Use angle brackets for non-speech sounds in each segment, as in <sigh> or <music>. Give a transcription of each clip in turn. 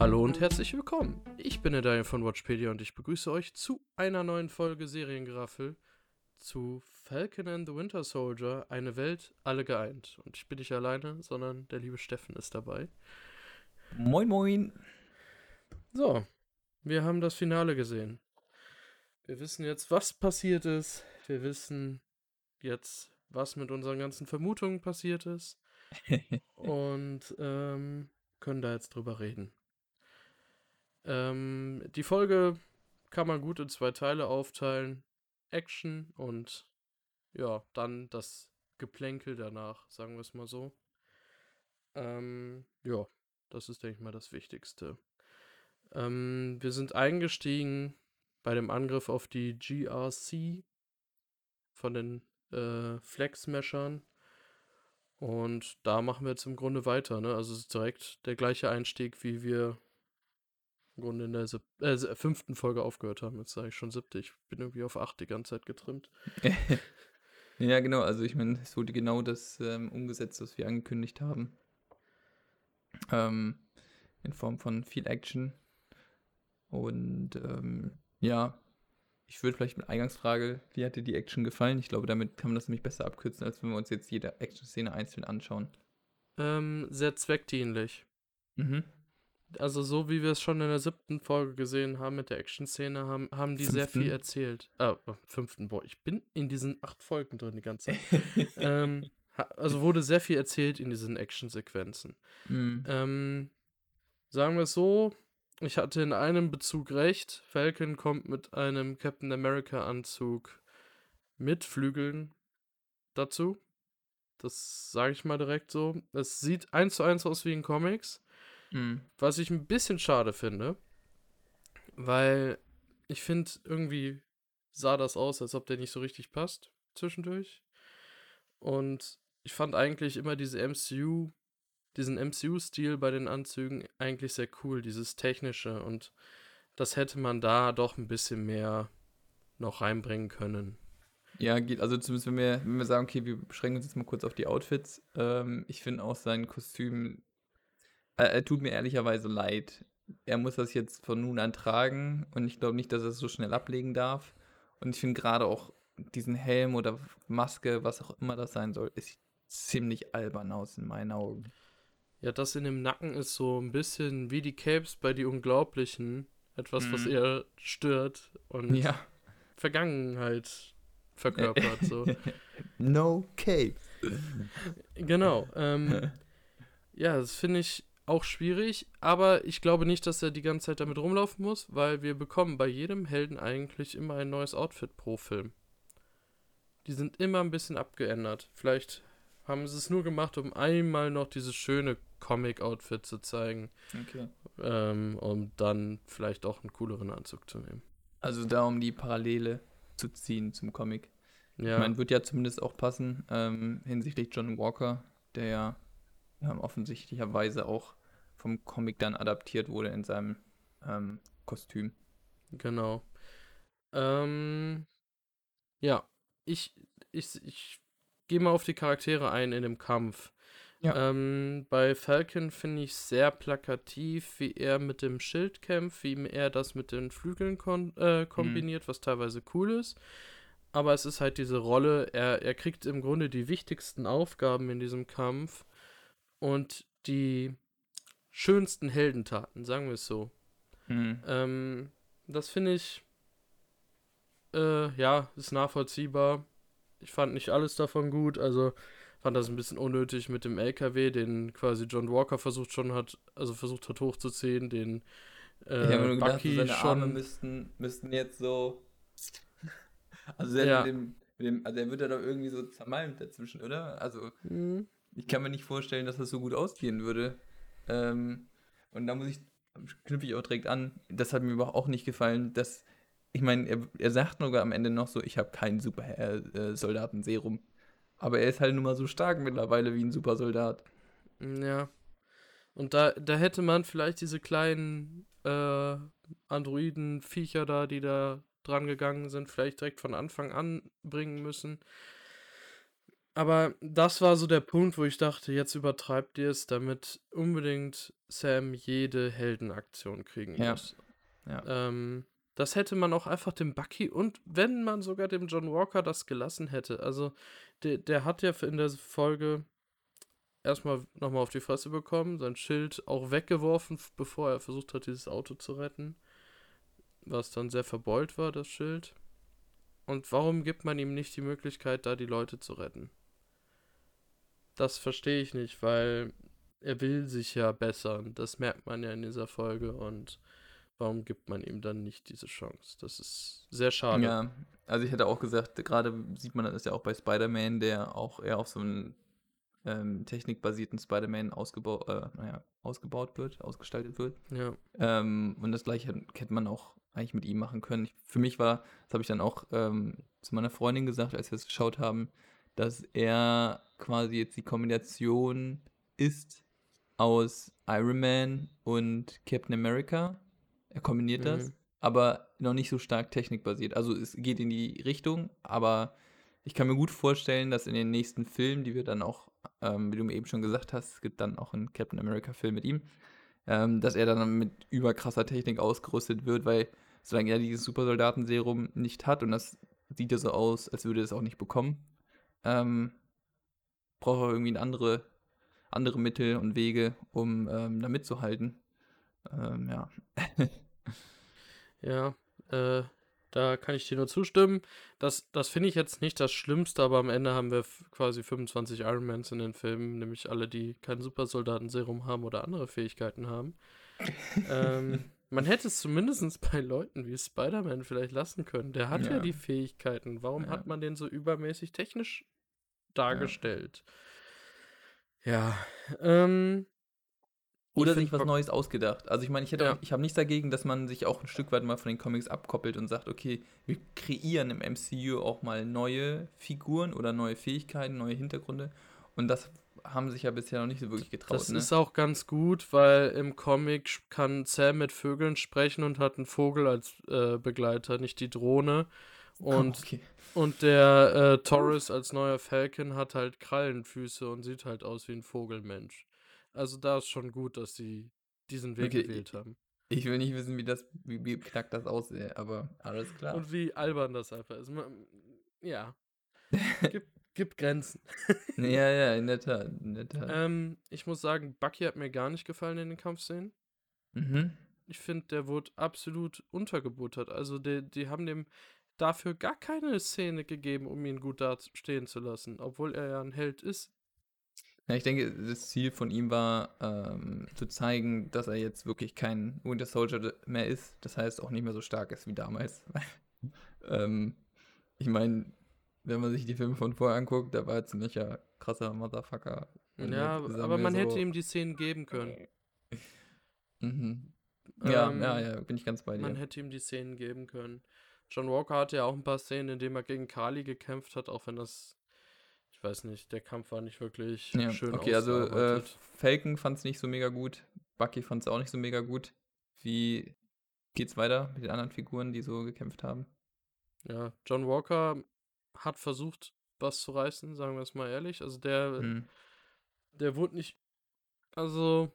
Hallo und herzlich willkommen. Ich bin der Daniel von Watchpedia und ich begrüße euch zu einer neuen Folge Seriengeraffel zu Falcon and the Winter Soldier, eine Welt, alle geeint. Und ich bin nicht alleine, sondern der liebe Steffen ist dabei. Moin, moin. So, wir haben das Finale gesehen. Wir wissen jetzt, was passiert ist. Wir wissen jetzt, was mit unseren ganzen Vermutungen passiert ist. <laughs> und ähm, können da jetzt drüber reden. Ähm, die Folge kann man gut in zwei Teile aufteilen. Action und ja, dann das Geplänkel danach, sagen wir es mal so. Ähm, ja, das ist, denke ich mal, das Wichtigste. Ähm, wir sind eingestiegen bei dem Angriff auf die GRC von den äh, Flex-Meshern. Und da machen wir jetzt im Grunde weiter, ne? Also es ist direkt der gleiche Einstieg, wie wir im Grunde in der sieb äh, fünften Folge aufgehört haben. Jetzt sage ich schon siebte. Ich bin irgendwie auf acht die ganze Zeit getrimmt. <laughs> ja, genau. Also ich meine, es wurde genau das ähm, umgesetzt, was wir angekündigt haben. Ähm, in Form von viel Action. Und ähm, ja, ich würde vielleicht mit Eingangsfrage, wie hat dir die Action gefallen? Ich glaube, damit kann man das nämlich besser abkürzen, als wenn wir uns jetzt jede Action-Szene einzeln anschauen. Ähm, sehr zweckdienlich. Mhm. Also so wie wir es schon in der siebten Folge gesehen haben mit der Action-Szene, haben, haben die fünften. sehr viel erzählt. Ah, fünften, boah, ich bin in diesen acht Folgen drin die ganze Zeit. <laughs> ähm, also wurde sehr viel erzählt in diesen Action-Sequenzen. Mhm. Ähm, sagen wir es so, ich hatte in einem Bezug recht. Falcon kommt mit einem Captain America Anzug mit Flügeln dazu. Das sage ich mal direkt so. Es sieht eins zu eins aus wie in Comics. Mhm. Was ich ein bisschen schade finde. Weil ich finde, irgendwie sah das aus, als ob der nicht so richtig passt zwischendurch. Und ich fand eigentlich immer diese MCU diesen MCU-Stil bei den Anzügen eigentlich sehr cool, dieses technische und das hätte man da doch ein bisschen mehr noch reinbringen können. Ja, geht, also zumindest wenn wir, wenn wir sagen, okay, wir beschränken uns jetzt mal kurz auf die Outfits. Ähm, ich finde auch sein Kostüm, äh, er tut mir ehrlicherweise leid. Er muss das jetzt von nun an tragen und ich glaube nicht, dass er es so schnell ablegen darf. Und ich finde gerade auch diesen Helm oder Maske, was auch immer das sein soll, ist ziemlich albern aus in meinen Augen. Ja, das in dem Nacken ist so ein bisschen wie die Capes bei die Unglaublichen. Etwas, mhm. was eher stört und ja. Vergangenheit verkörpert. So. <laughs> no Cape. Genau. Ähm, <laughs> ja, das finde ich auch schwierig, aber ich glaube nicht, dass er die ganze Zeit damit rumlaufen muss, weil wir bekommen bei jedem Helden eigentlich immer ein neues Outfit pro Film. Die sind immer ein bisschen abgeändert. Vielleicht haben sie es nur gemacht, um einmal noch dieses schöne Comic-Outfit zu zeigen. Okay. Ähm, um dann vielleicht auch einen cooleren Anzug zu nehmen. Also da, um die Parallele zu ziehen zum Comic. Ja. Ich meine, wird ja zumindest auch passen ähm, hinsichtlich John Walker, der ja ähm, offensichtlicherweise auch vom Comic dann adaptiert wurde in seinem ähm, Kostüm. Genau. Ähm, ja, ich, ich, ich gehe mal auf die Charaktere ein in dem Kampf. Ja. Ähm, bei Falcon finde ich sehr plakativ, wie er mit dem Schild kämpft, wie er das mit den Flügeln äh, kombiniert, mhm. was teilweise cool ist. Aber es ist halt diese Rolle, er, er kriegt im Grunde die wichtigsten Aufgaben in diesem Kampf und die schönsten Heldentaten, sagen wir es so. Mhm. Ähm, das finde ich, äh, ja, ist nachvollziehbar ich fand nicht alles davon gut. Also fand das ein bisschen unnötig mit dem LKW, den quasi John Walker versucht schon hat, also versucht hat hochzuziehen, den äh, ich habe nur gedacht, Bucky seine schon Arme müssten, müssten jetzt so. <laughs> Also, ja. mit dem, mit dem, also er wird ja doch irgendwie so zermalmt dazwischen, oder? Also mhm. ich kann mir nicht vorstellen, dass das so gut ausgehen würde. Ähm, und da muss ich, knüpfe ich auch direkt an, das hat mir aber auch nicht gefallen, dass ich meine, er, er sagt sogar am Ende noch so, ich habe keinen Super-Soldaten-Serum. Äh, Aber er ist halt nun mal so stark mittlerweile wie ein Supersoldat. Ja. Und da, da hätte man vielleicht diese kleinen äh, Androiden-Viecher da, die da dran gegangen sind, vielleicht direkt von Anfang an bringen müssen. Aber das war so der Punkt, wo ich dachte, jetzt übertreibt ihr es, damit unbedingt Sam jede Heldenaktion kriegen Ja. muss. Ja. Ähm, das hätte man auch einfach dem Bucky und wenn man sogar dem John Walker das gelassen hätte. Also, der, der hat ja in der Folge erstmal nochmal auf die Fresse bekommen, sein Schild auch weggeworfen, bevor er versucht hat, dieses Auto zu retten. Was dann sehr verbeult war, das Schild. Und warum gibt man ihm nicht die Möglichkeit, da die Leute zu retten? Das verstehe ich nicht, weil er will sich ja bessern. Das merkt man ja in dieser Folge und warum gibt man ihm dann nicht diese Chance? Das ist sehr schade. Ja, also ich hätte auch gesagt, gerade sieht man das ja auch bei Spider-Man, der auch eher auf so einen ähm, technikbasierten Spider-Man ausgebau äh, naja, ausgebaut wird, ausgestaltet wird. Ja. Ähm, und das gleiche hätte man auch eigentlich mit ihm machen können. Ich, für mich war, das habe ich dann auch ähm, zu meiner Freundin gesagt, als wir es geschaut haben, dass er quasi jetzt die Kombination ist aus Iron Man und Captain America. Er kombiniert mhm. das, aber noch nicht so stark technikbasiert. Also es geht in die Richtung, aber ich kann mir gut vorstellen, dass in den nächsten Filmen, die wir dann auch, ähm, wie du mir eben schon gesagt hast, es gibt dann auch einen Captain America-Film mit ihm, ähm, dass er dann mit überkrasser Technik ausgerüstet wird, weil solange er dieses Supersoldatenserum nicht hat, und das sieht ja so aus, als würde er es auch nicht bekommen, ähm, braucht er irgendwie andere, andere Mittel und Wege, um ähm, da mitzuhalten. Ähm, ja. ja, äh, da kann ich dir nur zustimmen. Das, das finde ich jetzt nicht das Schlimmste, aber am Ende haben wir quasi 25 Ironmans in den Filmen, nämlich alle, die kein Supersoldatenserum haben oder andere Fähigkeiten haben. ähm, <laughs> man hätte es zumindest <laughs> bei Leuten wie Spider-Man vielleicht lassen können. Der hat ja, ja die Fähigkeiten. Warum ja. hat man den so übermäßig technisch dargestellt? Ja. ähm, oder sich was Neues ausgedacht. Also ich meine, ich ja. ich habe nichts dagegen, dass man sich auch ein Stück weit mal von den Comics abkoppelt und sagt, okay, wir kreieren im MCU auch mal neue Figuren oder neue Fähigkeiten, neue Hintergründe. Und das haben sich ja bisher noch nicht so wirklich getraut. Das ne? ist auch ganz gut, weil im Comic kann Sam mit Vögeln sprechen und hat einen Vogel als äh, Begleiter, nicht die Drohne. Und, oh, okay. und der äh, Taurus als neuer Falcon hat halt Krallenfüße und sieht halt aus wie ein Vogelmensch. Also da ist schon gut, dass sie diesen Weg okay, gewählt haben. Ich will nicht wissen, wie das, wie, wie knack das aussieht, aber alles klar. Und wie albern das einfach ist. Ja. <laughs> gibt, gibt Grenzen. <laughs> ja, ja, in der Tat. In der Tat. Ähm, ich muss sagen, Bucky hat mir gar nicht gefallen in den Kampfszenen. Mhm. Ich finde, der wurde absolut untergebuttert. Also die, die haben dem dafür gar keine Szene gegeben, um ihn gut da stehen zu lassen, obwohl er ja ein Held ist. Ja, ich denke, das Ziel von ihm war, ähm, zu zeigen, dass er jetzt wirklich kein Winter Soldier mehr ist. Das heißt, auch nicht mehr so stark ist wie damals. <laughs> ähm, ich meine, wenn man sich die Filme von vorher anguckt, da war er ziemlicher krasser Motherfucker. ja, aber man so hätte ihm die Szenen geben können. <laughs> mhm. Ja, ähm, ja, ja, bin ich ganz bei dir. Man hätte ihm die Szenen geben können. John Walker hatte ja auch ein paar Szenen, in denen er gegen Kali gekämpft hat, auch wenn das ich weiß nicht, der Kampf war nicht wirklich ja, schön Okay, also äh, Falcon fand es nicht so mega gut, Bucky fand es auch nicht so mega gut. Wie geht's weiter mit den anderen Figuren, die so gekämpft haben? Ja, John Walker hat versucht, was zu reißen, sagen wir es mal ehrlich. Also der, hm. der wurde nicht, also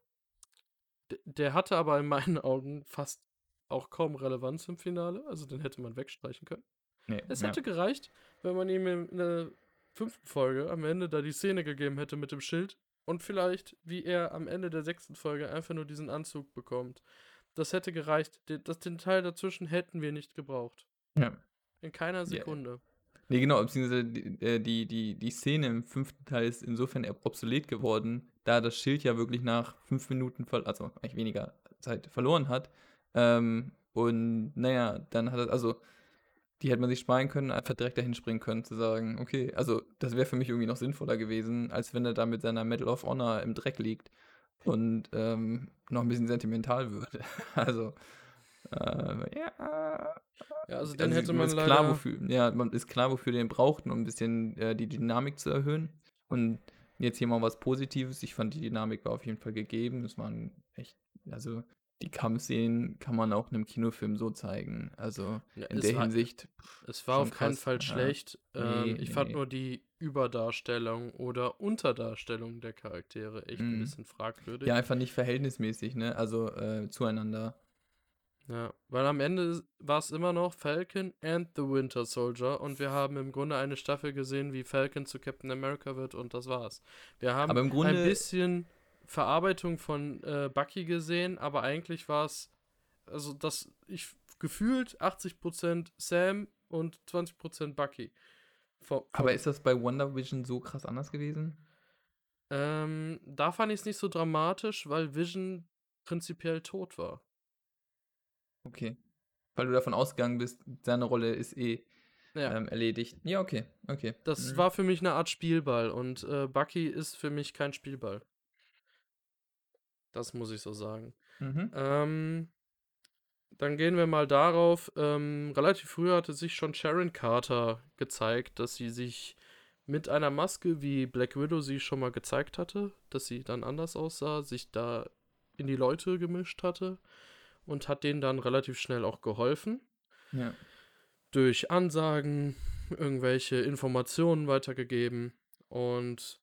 der, hatte aber in meinen <laughs> Augen fast auch kaum Relevanz im Finale. Also den hätte man wegstreichen können. Nee, es hätte ja. gereicht, wenn man ihm in der fünften Folge am Ende da die Szene gegeben hätte mit dem Schild und vielleicht, wie er am Ende der sechsten Folge einfach nur diesen Anzug bekommt. Das hätte gereicht. Das, den Teil dazwischen hätten wir nicht gebraucht. Ja. In keiner Sekunde. Nee, genau, beziehungsweise die, äh, die, die, die Szene im fünften Teil ist insofern obsolet geworden, da das Schild ja wirklich nach fünf Minuten, also eigentlich weniger Zeit verloren hat. Ähm, und naja, dann hat er, also die hätte man sich sparen können, einfach direkt dahin springen können, zu sagen, okay, also das wäre für mich irgendwie noch sinnvoller gewesen, als wenn er da mit seiner Medal of Honor im Dreck liegt und ähm, noch ein bisschen sentimental würde. <laughs> also, äh, ja. Ja, also dann also, hätte man ist leider... Klar, wofür, ja, man ist klar, wofür den braucht, um ein bisschen äh, die Dynamik zu erhöhen. Und jetzt hier mal was Positives. Ich fand, die Dynamik war auf jeden Fall gegeben. Es waren echt, also die Kampfszenen kann man auch in einem Kinofilm so zeigen. Also ja, in der war, Hinsicht. Es war auf krass. keinen Fall schlecht. Ja. Ähm, nee, ich nee. fand nur die Überdarstellung oder Unterdarstellung der Charaktere echt mhm. ein bisschen fragwürdig. Ja, einfach nicht verhältnismäßig, ne? Also äh, zueinander. Ja, weil am Ende war es immer noch Falcon and the Winter Soldier und wir haben im Grunde eine Staffel gesehen, wie Falcon zu Captain America wird und das war's. Wir haben ein bisschen Verarbeitung von äh, Bucky gesehen, aber eigentlich war es, also das, ich gefühlt 80% Sam und 20% Bucky. Vor, aber ist das bei Wonder Vision so krass anders gewesen? Ähm, da fand ich es nicht so dramatisch, weil Vision prinzipiell tot war. Okay. Weil du davon ausgegangen bist, seine Rolle ist eh ja. ähm, erledigt. Ja, okay, okay. Das mhm. war für mich eine Art Spielball und äh, Bucky ist für mich kein Spielball. Das muss ich so sagen. Mhm. Ähm, dann gehen wir mal darauf. Ähm, relativ früh hatte sich schon Sharon Carter gezeigt, dass sie sich mit einer Maske, wie Black Widow sie schon mal gezeigt hatte, dass sie dann anders aussah, sich da in die Leute gemischt hatte und hat denen dann relativ schnell auch geholfen. Ja. Durch Ansagen, irgendwelche Informationen weitergegeben und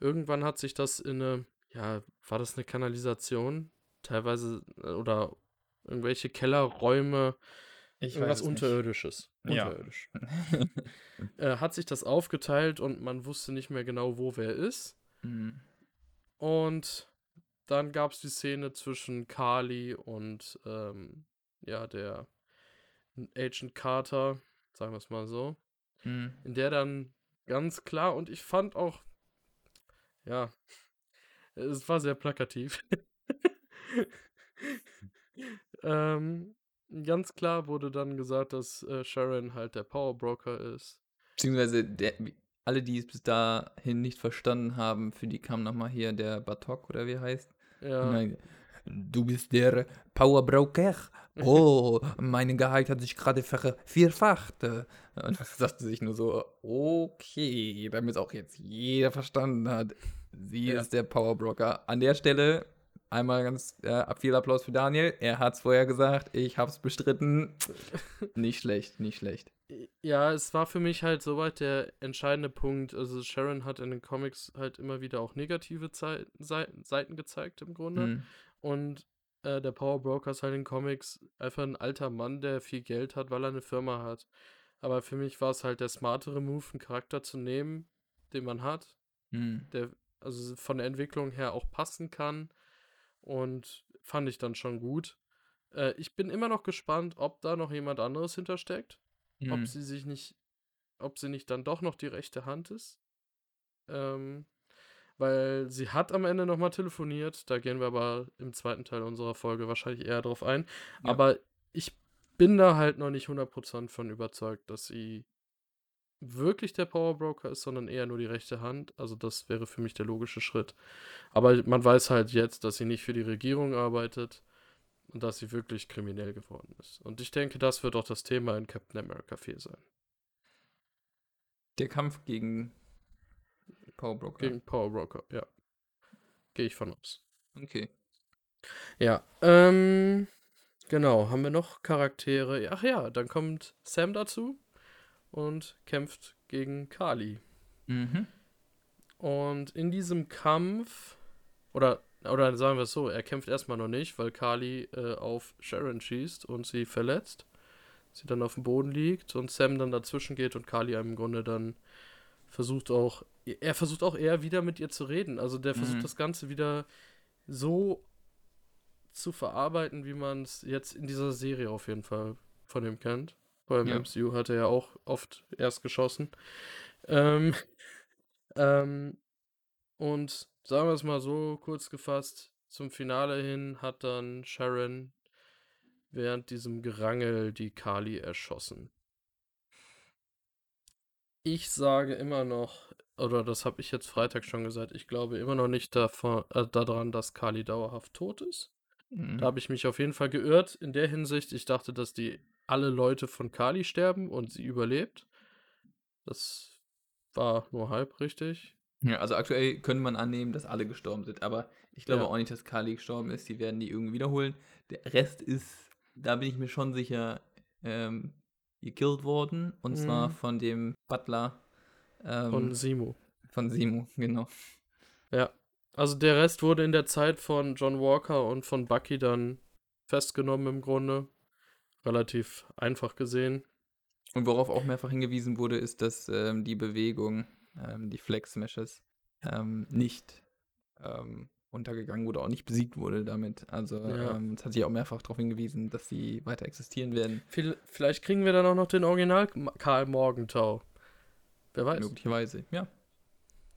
irgendwann hat sich das in eine, ja, war das eine Kanalisation? Teilweise äh, oder irgendwelche Kellerräume, ich irgendwas Unterirdisches. Unterirdisch. Ja. <laughs> äh, hat sich das aufgeteilt und man wusste nicht mehr genau, wo wer ist. Mhm. Und dann gab es die Szene zwischen Carly und ähm, ja, der Agent Carter, sagen wir es mal so, mhm. in der dann ganz klar und ich fand auch, ja, es war sehr plakativ. <laughs> ähm, ganz klar wurde dann gesagt, dass äh, Sharon halt der Power Broker ist. Beziehungsweise der, alle, die es bis dahin nicht verstanden haben, für die kam nochmal hier der Batok oder wie heißt. Ja. Du bist der Powerbroker. Oh, mein Gehalt hat sich gerade vervierfacht. Und das sagte sich nur so, okay, damit es auch jetzt jeder verstanden hat. Sie ja. ist der Powerbroker. An der Stelle einmal ganz äh, viel Applaus für Daniel. Er hat es vorher gesagt, ich habe es bestritten. <laughs> nicht schlecht, nicht schlecht. Ja, es war für mich halt soweit der entscheidende Punkt. Also Sharon hat in den Comics halt immer wieder auch negative Zei Seiten gezeigt im Grunde. Mhm. Und äh, der Power Broker ist halt in den Comics einfach ein alter Mann, der viel Geld hat, weil er eine Firma hat. Aber für mich war es halt der smartere Move, einen Charakter zu nehmen, den man hat, mhm. der also von der Entwicklung her auch passen kann. Und fand ich dann schon gut. Äh, ich bin immer noch gespannt, ob da noch jemand anderes hintersteckt. Mhm. Ob sie sich nicht, ob sie nicht dann doch noch die rechte Hand ist. Ähm, weil sie hat am Ende nochmal telefoniert. Da gehen wir aber im zweiten Teil unserer Folge wahrscheinlich eher drauf ein. Ja. Aber ich bin da halt noch nicht 100% von überzeugt, dass sie wirklich der Powerbroker ist, sondern eher nur die rechte Hand. Also das wäre für mich der logische Schritt. Aber man weiß halt jetzt, dass sie nicht für die Regierung arbeitet und dass sie wirklich kriminell geworden ist. Und ich denke, das wird auch das Thema in Captain America 4 sein. Der Kampf gegen Power Broker. Gegen Power Broker, ja. Gehe ich von aus. Okay. Ja, ähm, genau. Haben wir noch Charaktere? Ach ja, dann kommt Sam dazu und kämpft gegen Kali. Mhm. Und in diesem Kampf, oder oder sagen wir es so, er kämpft erstmal noch nicht, weil Kali äh, auf Sharon schießt und sie verletzt. Sie dann auf dem Boden liegt und Sam dann dazwischen geht und Kali im Grunde dann versucht auch, er versucht auch eher wieder mit ihr zu reden. Also der versucht mhm. das Ganze wieder so zu verarbeiten, wie man es jetzt in dieser Serie auf jeden Fall von ihm kennt. Beim ja. MCU hat er ja auch oft erst geschossen. Ähm, <laughs> ähm, und sagen wir es mal so kurz gefasst, zum Finale hin hat dann Sharon während diesem Gerangel die Kali erschossen. Ich sage immer noch, oder das habe ich jetzt Freitag schon gesagt, ich glaube immer noch nicht davon, äh, daran, dass Kali dauerhaft tot ist. Mhm. Da habe ich mich auf jeden Fall geirrt in der Hinsicht. Ich dachte, dass die alle Leute von Kali sterben und sie überlebt. Das war nur halb richtig. Ja, also aktuell könnte man annehmen, dass alle gestorben sind, aber ich glaube ja. auch nicht, dass Kali gestorben ist. Die werden die irgendwie wiederholen. Der Rest ist, da bin ich mir schon sicher, ähm, gekillt worden. Und mhm. zwar von dem Butler. Ähm, von Simu. Von Simu, genau. Ja. Also der Rest wurde in der Zeit von John Walker und von Bucky dann festgenommen im Grunde. Relativ einfach gesehen. Und worauf auch mehrfach hingewiesen wurde, ist, dass ähm, die Bewegung, ähm, die Flex Smashes, ähm, nicht ähm, untergegangen wurde, auch nicht besiegt wurde damit. Also ja. ähm, es hat sich auch mehrfach darauf hingewiesen, dass sie weiter existieren werden. Vielleicht kriegen wir dann auch noch den Original Karl Morgenthau. Wer weiß. Möglicherweise, ja.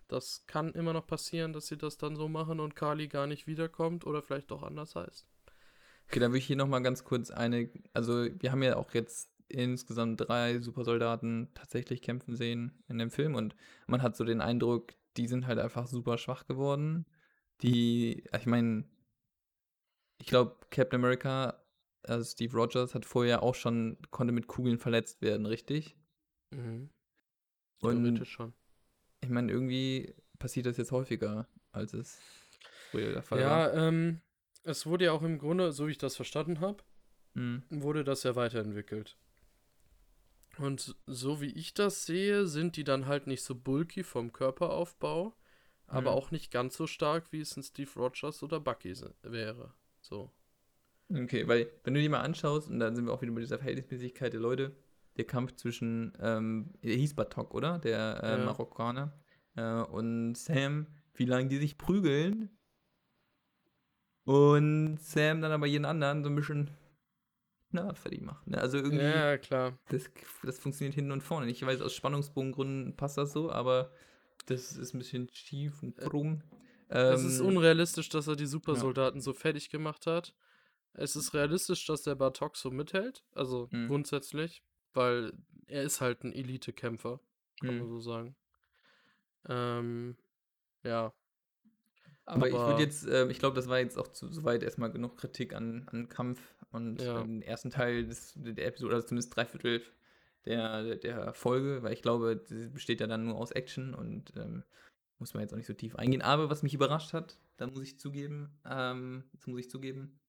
Das kann immer noch passieren, dass sie das dann so machen und Kali gar nicht wiederkommt oder vielleicht doch anders heißt. Okay, dann würde ich hier nochmal ganz kurz eine, also wir haben ja auch jetzt insgesamt drei Supersoldaten tatsächlich kämpfen sehen in dem Film und man hat so den Eindruck, die sind halt einfach super schwach geworden die, ich meine, ich glaube, Captain America, also Steve Rogers, hat vorher auch schon, konnte mit Kugeln verletzt werden, richtig? Mhm. Und schon. Ich meine, irgendwie passiert das jetzt häufiger, als es früher der Fall ja, war. Ja, ähm, es wurde ja auch im Grunde, so wie ich das verstanden habe, mhm. wurde das ja weiterentwickelt. Und so wie ich das sehe, sind die dann halt nicht so bulky vom Körperaufbau, aber mhm. auch nicht ganz so stark, wie es ein Steve Rogers oder Bucky wäre. So. Okay, weil wenn du die mal anschaust, und dann sind wir auch wieder bei dieser Verhältnismäßigkeit der Leute, der Kampf zwischen, ähm, der hieß Batok, oder? Der äh, ja. Marokkaner äh, und Sam, wie lange die sich prügeln. Und Sam dann aber jeden anderen so ein bisschen na, fertig macht. Ne? Also irgendwie. Ja, klar. Das, das funktioniert hinten und vorne. Ich weiß, aus Spannungsbogengründen passt das so, aber das ist ein bisschen schief und äh, krumm. Es ist ähm, unrealistisch, dass er die Supersoldaten ja. so fertig gemacht hat. Es ist realistisch, dass der Bartok so mithält. Also mhm. grundsätzlich, weil er ist halt ein Elite-Kämpfer, kann mhm. man so sagen. Ähm, ja. Aber, Aber ich würde jetzt, äh, ich glaube, das war jetzt auch zu, soweit erstmal genug Kritik an, an Kampf und ja. den ersten Teil des, der Episode, also zumindest drei Viertel der, der Folge, weil ich glaube, sie besteht ja dann nur aus Action und ähm, muss man jetzt auch nicht so tief eingehen. Aber was mich überrascht hat, da muss ich zugeben, ähm, das muss ich zugeben,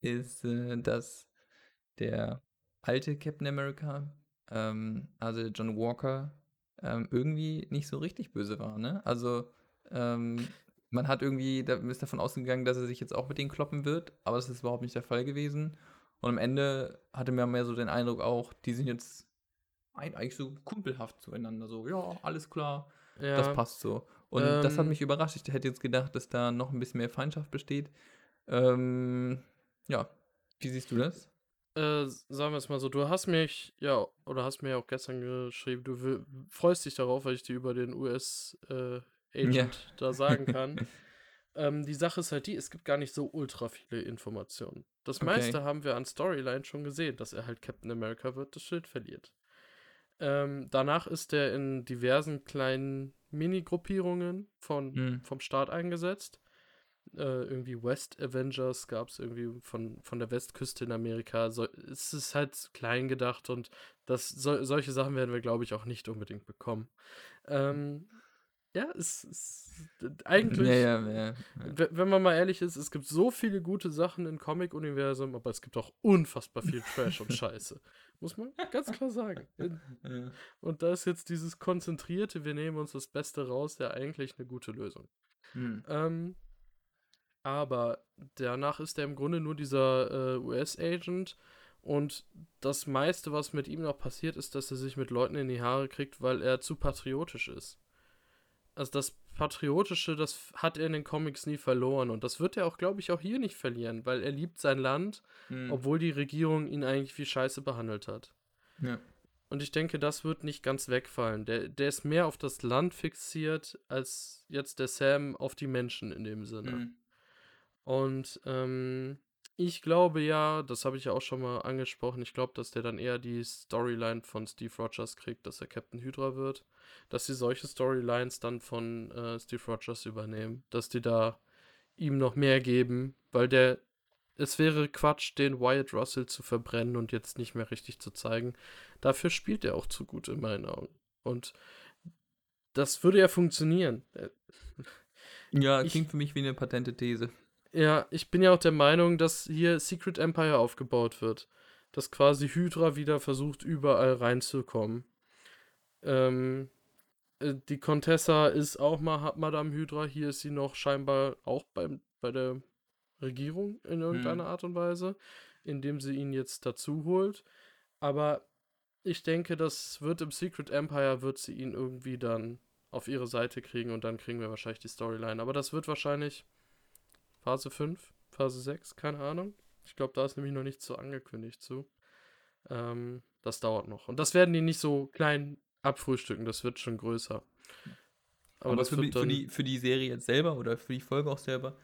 ist, äh, dass der alte Captain America, ähm, also John Walker, ähm, irgendwie nicht so richtig böse war, ne? Also, ähm, man hat irgendwie, da ist davon ausgegangen, dass er sich jetzt auch mit denen kloppen wird, aber das ist überhaupt nicht der Fall gewesen. Und am Ende hatte man mehr so den Eindruck auch, die sind jetzt eigentlich so kumpelhaft zueinander. So, ja, alles klar, ja. das passt so. Und ähm, das hat ähm. mich überrascht. Ich hätte jetzt gedacht, dass da noch ein bisschen mehr Feindschaft besteht. Ähm, ja, wie siehst du das? Äh, sagen wir es mal so, du hast mich, ja, oder hast mir ja auch gestern geschrieben, du freust dich darauf, weil ich dir über den US-Agent äh, ja. da sagen kann. <laughs> ähm, die Sache ist halt die, es gibt gar nicht so ultra viele Informationen. Das okay. meiste haben wir an Storyline schon gesehen, dass er halt Captain America wird, das Schild verliert. Ähm, danach ist er in diversen kleinen Mini-Gruppierungen von, mhm. vom Staat eingesetzt. Äh, irgendwie West Avengers gab es irgendwie von, von der Westküste in Amerika. So, es ist halt klein gedacht und das, so, solche Sachen werden wir, glaube ich, auch nicht unbedingt bekommen. Ähm, ja, es ist <laughs> eigentlich, ja, ja, ja, wenn man mal ehrlich ist, es gibt so viele gute Sachen im Comic-Universum, aber es gibt auch unfassbar viel Trash und <laughs> Scheiße. Muss man ganz klar sagen. Und da ist jetzt dieses konzentrierte, wir nehmen uns das Beste raus, ja eigentlich eine gute Lösung. Hm. Ähm, aber danach ist er im Grunde nur dieser äh, US-Agent und das meiste, was mit ihm noch passiert, ist, dass er sich mit Leuten in die Haare kriegt, weil er zu patriotisch ist. Also das Patriotische, das hat er in den Comics nie verloren. Und das wird er auch, glaube ich, auch hier nicht verlieren, weil er liebt sein Land, mhm. obwohl die Regierung ihn eigentlich wie Scheiße behandelt hat. Ja. Und ich denke, das wird nicht ganz wegfallen. Der, der ist mehr auf das Land fixiert, als jetzt der Sam auf die Menschen in dem Sinne. Mhm. Und ähm, ich glaube ja, das habe ich ja auch schon mal angesprochen, ich glaube, dass der dann eher die Storyline von Steve Rogers kriegt, dass er Captain Hydra wird. Dass sie solche Storylines dann von äh, Steve Rogers übernehmen. Dass die da ihm noch mehr geben, weil der. Es wäre Quatsch, den Wyatt Russell zu verbrennen und jetzt nicht mehr richtig zu zeigen. Dafür spielt er auch zu gut in meinen Augen. Und das würde ja funktionieren. Ja, ich, klingt für mich wie eine patente These. Ja, ich bin ja auch der Meinung, dass hier Secret Empire aufgebaut wird. Dass quasi Hydra wieder versucht, überall reinzukommen. Ähm, äh, die Contessa ist auch mal Madame Hydra. Hier ist sie noch scheinbar auch beim, bei der Regierung in irgendeiner hm. Art und Weise, indem sie ihn jetzt dazu holt. Aber ich denke, das wird im Secret Empire, wird sie ihn irgendwie dann auf ihre Seite kriegen und dann kriegen wir wahrscheinlich die Storyline. Aber das wird wahrscheinlich Phase 5, Phase 6, keine Ahnung. Ich glaube, da ist nämlich noch nicht so angekündigt zu. Ähm, das dauert noch. Und das werden die nicht so klein abfrühstücken, das wird schon größer. Aber, Aber für, die, für, die, für die Serie jetzt selber oder für die Folge auch selber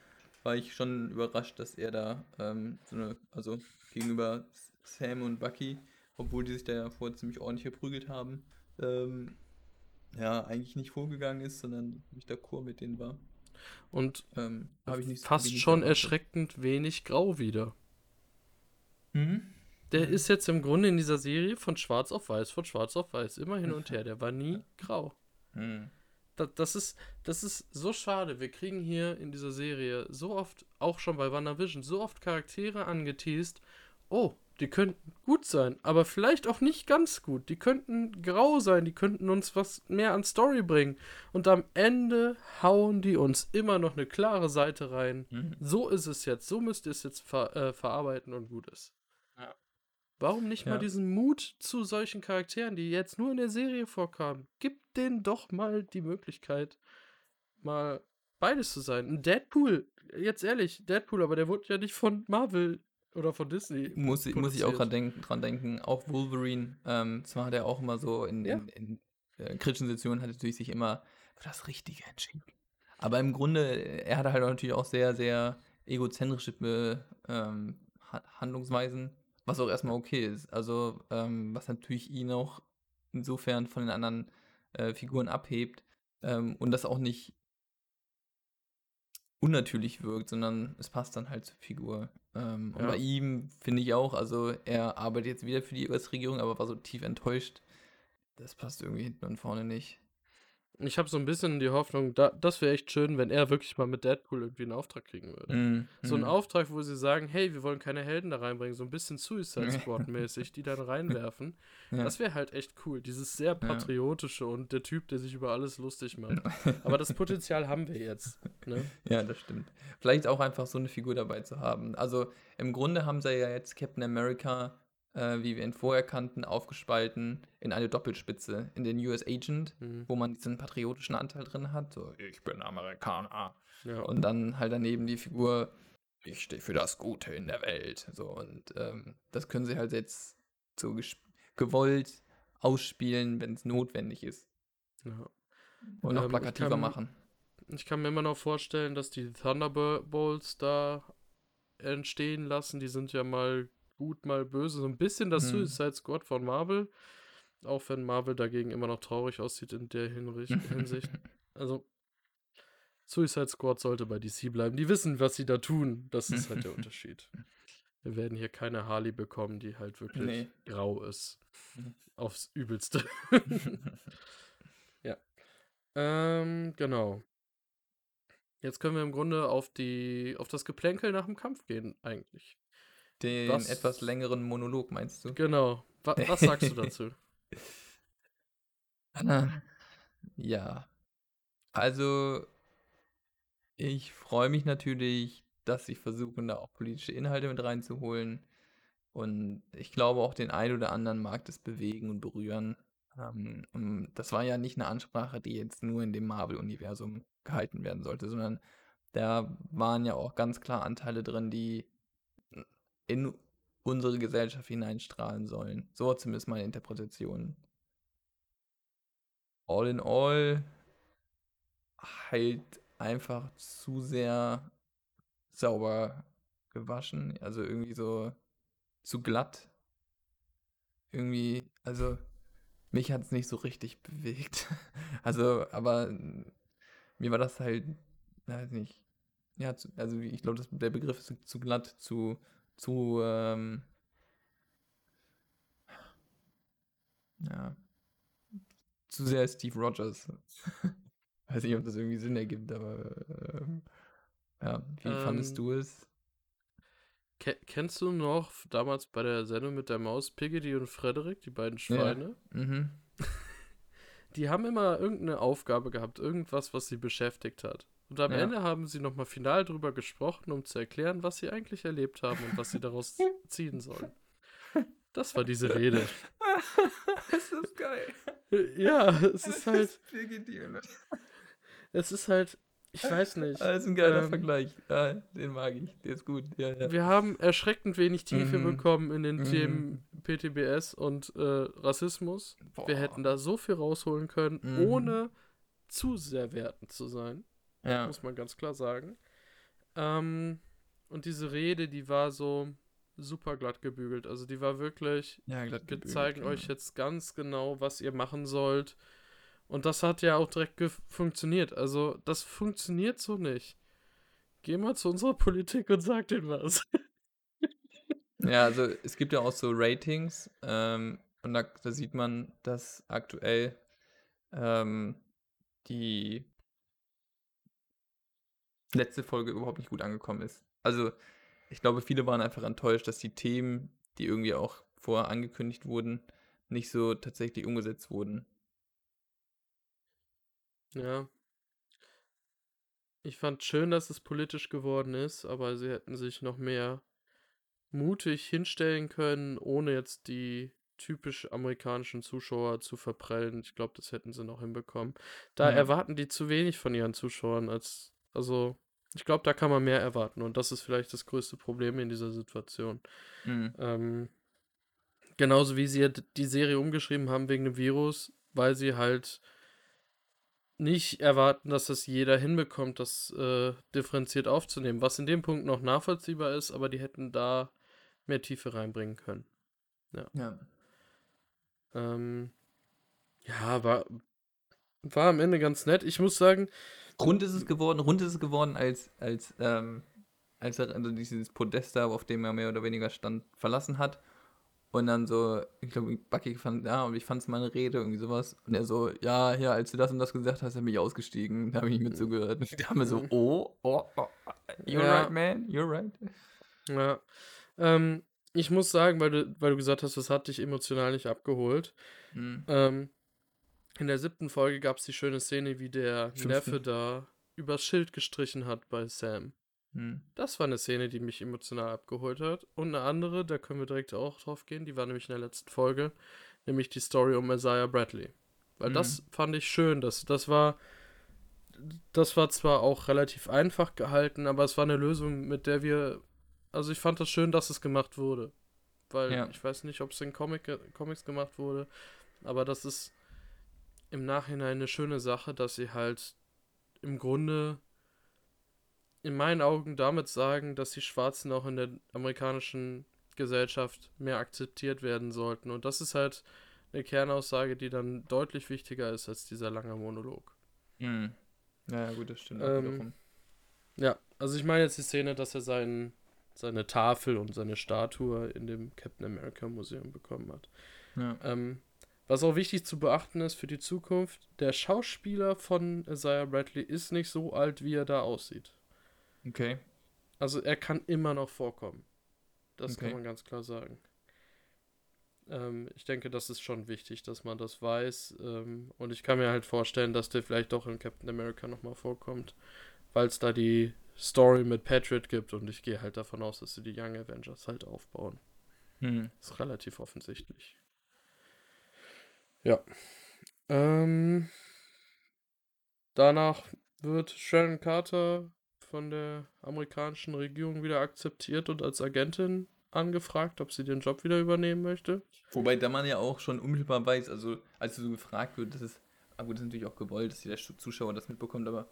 war ich schon überrascht, dass er da ähm, so eine, also gegenüber Sam und Bucky, obwohl die sich da ja vorher ziemlich ordentlich verprügelt haben, ähm, ja, eigentlich nicht vorgegangen ist, sondern nicht d'accord mit denen war. Und ähm, fast schon erschreckend wenig Grau wieder. Mhm. Der mhm. ist jetzt im Grunde in dieser Serie von schwarz auf weiß, von schwarz auf weiß, immer hin und her. Der war nie grau. Mhm. Das, das, ist, das ist so schade. Wir kriegen hier in dieser Serie so oft, auch schon bei WandaVision, so oft Charaktere angeteased. Oh, die könnten gut sein, aber vielleicht auch nicht ganz gut. Die könnten grau sein, die könnten uns was mehr an Story bringen. Und am Ende hauen die uns immer noch eine klare Seite rein. Mhm. So ist es jetzt, so müsst ihr es jetzt ver äh, verarbeiten und gut ist. Ja. Warum nicht ja. mal diesen Mut zu solchen Charakteren, die jetzt nur in der Serie vorkamen? Gib denen doch mal die Möglichkeit, mal beides zu sein. Ein Deadpool, jetzt ehrlich, Deadpool, aber der wurde ja nicht von Marvel oder von Disney. Muss, ich, muss ich auch dran denken, dran denken. Auch Wolverine, ähm, zwar hat er auch immer so in, ja. in, in äh, kritischen Situationen hat er natürlich sich immer für das Richtige entschieden. Aber im Grunde, er hatte halt natürlich auch sehr, sehr egozentrische ähm, Handlungsweisen, was auch erstmal okay ist. Also, ähm, was natürlich ihn auch insofern von den anderen äh, Figuren abhebt ähm, und das auch nicht unnatürlich wirkt, sondern es passt dann halt zur Figur. Ähm, ja. Und bei ihm finde ich auch, also er arbeitet jetzt wieder für die US-Regierung, aber war so tief enttäuscht. Das passt irgendwie hinten und vorne nicht. Ich habe so ein bisschen die Hoffnung, da, das wäre echt schön, wenn er wirklich mal mit Deadpool irgendwie einen Auftrag kriegen würde. Mm, so ein mm. Auftrag, wo sie sagen, hey, wir wollen keine Helden da reinbringen, so ein bisschen Suicide <laughs> Squad-mäßig, die dann reinwerfen. Ja. Das wäre halt echt cool. Dieses sehr patriotische ja. und der Typ, der sich über alles lustig macht. Aber das Potenzial haben wir jetzt. Ne? <laughs> Ja, das stimmt. Vielleicht auch einfach so eine Figur dabei zu haben. Also im Grunde haben sie ja jetzt Captain America äh, wie wir ihn vorher kannten, aufgespalten in eine Doppelspitze. In den US Agent, mhm. wo man diesen patriotischen Anteil drin hat. So, ich bin Amerikaner. Ja. Und dann halt daneben die Figur, ich stehe für das Gute in der Welt. So, und ähm, das können sie halt jetzt so gewollt ausspielen, wenn es notwendig ist. Ja. Und noch ähm, plakativer kann, machen. Ich kann mir immer noch vorstellen, dass die Thunderbolts da entstehen lassen. Die sind ja mal gut, mal böse. So ein bisschen das hm. Suicide Squad von Marvel. Auch wenn Marvel dagegen immer noch traurig aussieht in der Hinsicht. <laughs> also, Suicide Squad sollte bei DC bleiben. Die wissen, was sie da tun. Das ist halt der <laughs> Unterschied. Wir werden hier keine Harley bekommen, die halt wirklich nee. grau ist. <laughs> Aufs Übelste. ja. Ähm, genau. Jetzt können wir im Grunde auf die, auf das Geplänkel nach dem Kampf gehen, eigentlich. Den was? etwas längeren Monolog meinst du? Genau. Was, was sagst du dazu? <laughs> ja. Also, ich freue mich natürlich, dass sie versuchen, da auch politische Inhalte mit reinzuholen. Und ich glaube, auch den einen oder anderen mag das bewegen und berühren. Ähm, das war ja nicht eine Ansprache, die jetzt nur in dem Marvel-Universum gehalten werden sollte, sondern da waren ja auch ganz klar Anteile drin, die in unsere Gesellschaft hineinstrahlen sollen. So war zumindest meine Interpretation. All in all halt einfach zu sehr sauber gewaschen. Also irgendwie so zu glatt. Irgendwie, also mich hat es nicht so richtig bewegt. <laughs> also, aber mir war das halt, weiß nicht. Ja, zu, also ich glaube, der Begriff ist zu, zu glatt, zu zu, ähm, ja, zu sehr Steve Rogers. <laughs> Weiß nicht, ob das irgendwie Sinn ergibt, aber ähm, ja, wie ähm, fandest du es? Kennst du noch damals bei der Sendung mit der Maus Piggy und Frederik, die beiden Schweine? Ja. Mhm. <laughs> Die haben immer irgendeine Aufgabe gehabt, irgendwas, was sie beschäftigt hat. Und am ja. Ende haben sie nochmal final drüber gesprochen, um zu erklären, was sie eigentlich erlebt haben und was sie daraus <laughs> ziehen sollen. Das war diese Rede. <laughs> das ist geil. Ja, es ist halt. Es ist halt ich weiß nicht. Das ist ein geiler ähm, Vergleich. Ja, den mag ich. Der ist gut. Ja, ja. Wir haben erschreckend wenig Tiefe mhm. bekommen in den mhm. Themen PTBS und äh, Rassismus. Boah. Wir hätten da so viel rausholen können, mhm. ohne zu sehr wertend zu sein. Ja. Muss man ganz klar sagen. Ähm, und diese Rede, die war so super glatt gebügelt. Also die war wirklich, ja, wir zeigen ja. euch jetzt ganz genau, was ihr machen sollt. Und das hat ja auch direkt funktioniert. Also, das funktioniert so nicht. Geh mal zu unserer Politik und sag denen was. <laughs> Ja, also es gibt ja auch so Ratings ähm, und da, da, sieht man, dass aktuell ähm, die letzte Folge überhaupt nicht gut angekommen ist. Also ich glaube, viele waren einfach enttäuscht, dass die Themen, die irgendwie auch vorher angekündigt wurden, nicht so tatsächlich umgesetzt wurden. Ja. Ich fand schön, dass es politisch geworden ist, aber sie hätten sich noch mehr mutig hinstellen können, ohne jetzt die typisch amerikanischen Zuschauer zu verprellen. Ich glaube, das hätten sie noch hinbekommen. Da ja. erwarten die zu wenig von ihren Zuschauern als also ich glaube, da kann man mehr erwarten und das ist vielleicht das größte Problem in dieser Situation. Mhm. Ähm, genauso wie sie die Serie umgeschrieben haben wegen dem Virus, weil sie halt nicht erwarten, dass das jeder hinbekommt, das äh, differenziert aufzunehmen, was in dem Punkt noch nachvollziehbar ist, aber die hätten da mehr Tiefe reinbringen können. Ja. Ja, ähm, ja war, war am Ende ganz nett. Ich muss sagen. Rund ist es geworden, rund ist es geworden, als, als, ähm, als er also dieses Podest da, auf dem er mehr oder weniger stand, verlassen hat und dann so, ich glaube, Bucky fand, ja, und ich fand es mal eine Rede, irgendwie sowas. Und er so, ja, ja, als du das und das gesagt hast, bin ich ausgestiegen. Da habe ich nicht mit zugehört. Und da haben wir so, mhm. oh, oh, oh, you're ja. right, man, you're right. Ja. Ähm, ich muss sagen, weil du, weil du gesagt hast, das hat dich emotional nicht abgeholt. Mhm. Ähm, in der siebten Folge gab es die schöne Szene, wie der Fünften. Neffe da übers Schild gestrichen hat bei Sam. Hm. Das war eine Szene, die mich emotional abgeholt hat. Und eine andere, da können wir direkt auch drauf gehen, die war nämlich in der letzten Folge, nämlich die Story um Isaiah Bradley. Weil hm. das fand ich schön, das, das war, das war zwar auch relativ einfach gehalten, aber es war eine Lösung, mit der wir, also ich fand das schön, dass es gemacht wurde. Weil ja. ich weiß nicht, ob es in Comic, Comics gemacht wurde, aber das ist im Nachhinein eine schöne Sache, dass sie halt im Grunde in meinen Augen damit sagen, dass die Schwarzen auch in der amerikanischen Gesellschaft mehr akzeptiert werden sollten. Und das ist halt eine Kernaussage, die dann deutlich wichtiger ist als dieser lange Monolog. Mhm. Ja, gut, das stimmt. Ähm, ja, also ich meine jetzt die Szene, dass er sein, seine Tafel und seine Statue in dem Captain America Museum bekommen hat. Ja. Ähm, was auch wichtig zu beachten ist für die Zukunft, der Schauspieler von Isaiah Bradley ist nicht so alt, wie er da aussieht. Okay. Also er kann immer noch vorkommen. Das okay. kann man ganz klar sagen. Ähm, ich denke, das ist schon wichtig, dass man das weiß. Ähm, und ich kann mir halt vorstellen, dass der vielleicht doch in Captain America nochmal vorkommt, weil es da die Story mit Patriot gibt und ich gehe halt davon aus, dass sie die Young Avengers halt aufbauen. Hm. Ist relativ offensichtlich. Ja. Ähm, danach wird Sharon Carter von der amerikanischen Regierung wieder akzeptiert und als Agentin angefragt, ob sie den Job wieder übernehmen möchte. Wobei da man ja auch schon unmittelbar weiß, also als du so gefragt wird, das ist, aber gut, das ist natürlich auch gewollt, dass der Zuschauer das mitbekommt, aber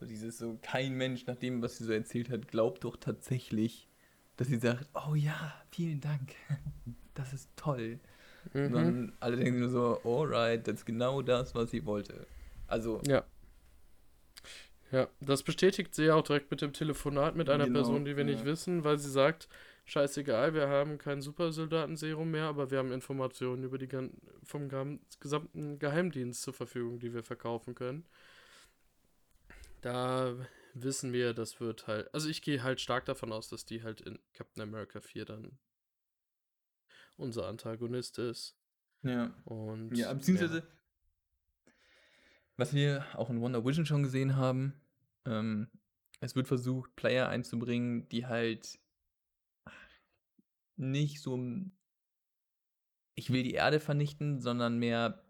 so dieses so, kein Mensch nach dem, was sie so erzählt hat, glaubt doch tatsächlich, dass sie sagt, oh ja, vielen Dank, <laughs> das ist toll. Mhm. Und dann alle denken nur so, alright, das ist genau das, was sie wollte. Also, ja. Ja, das bestätigt sie ja auch direkt mit dem Telefonat mit einer genau, Person, die wir ja. nicht wissen, weil sie sagt, scheißegal, wir haben kein Supersoldatenserum mehr, aber wir haben Informationen über die vom gesamten Geheimdienst zur Verfügung, die wir verkaufen können. Da wissen wir, das wird halt. Also ich gehe halt stark davon aus, dass die halt in Captain America 4 dann unser Antagonist ist. Ja. Und. Ja, beziehungsweise, ja. was wir auch in Wonder Vision schon gesehen haben, ähm, es wird versucht, Player einzubringen, die halt nicht so ich will die Erde vernichten, sondern mehr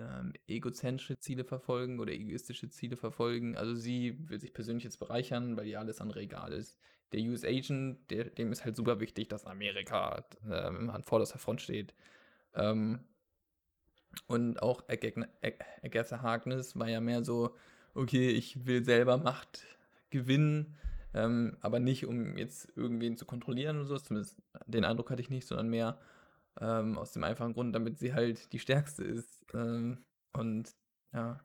ähm, egozentrische Ziele verfolgen oder egoistische Ziele verfolgen. Also sie will sich persönlich jetzt bereichern, weil ihr alles andere egal ist. Der US Agent, der, dem ist halt super wichtig, dass Amerika ähm, an vorderster Front steht. Ähm, und auch Agatha Harkness war ja mehr so, okay, ich will selber Macht gewinnen, ähm, aber nicht, um jetzt irgendwen zu kontrollieren oder so. Zumindest den Eindruck hatte ich nicht, sondern mehr ähm, aus dem einfachen Grund, damit sie halt die stärkste ist. Ähm, und ja,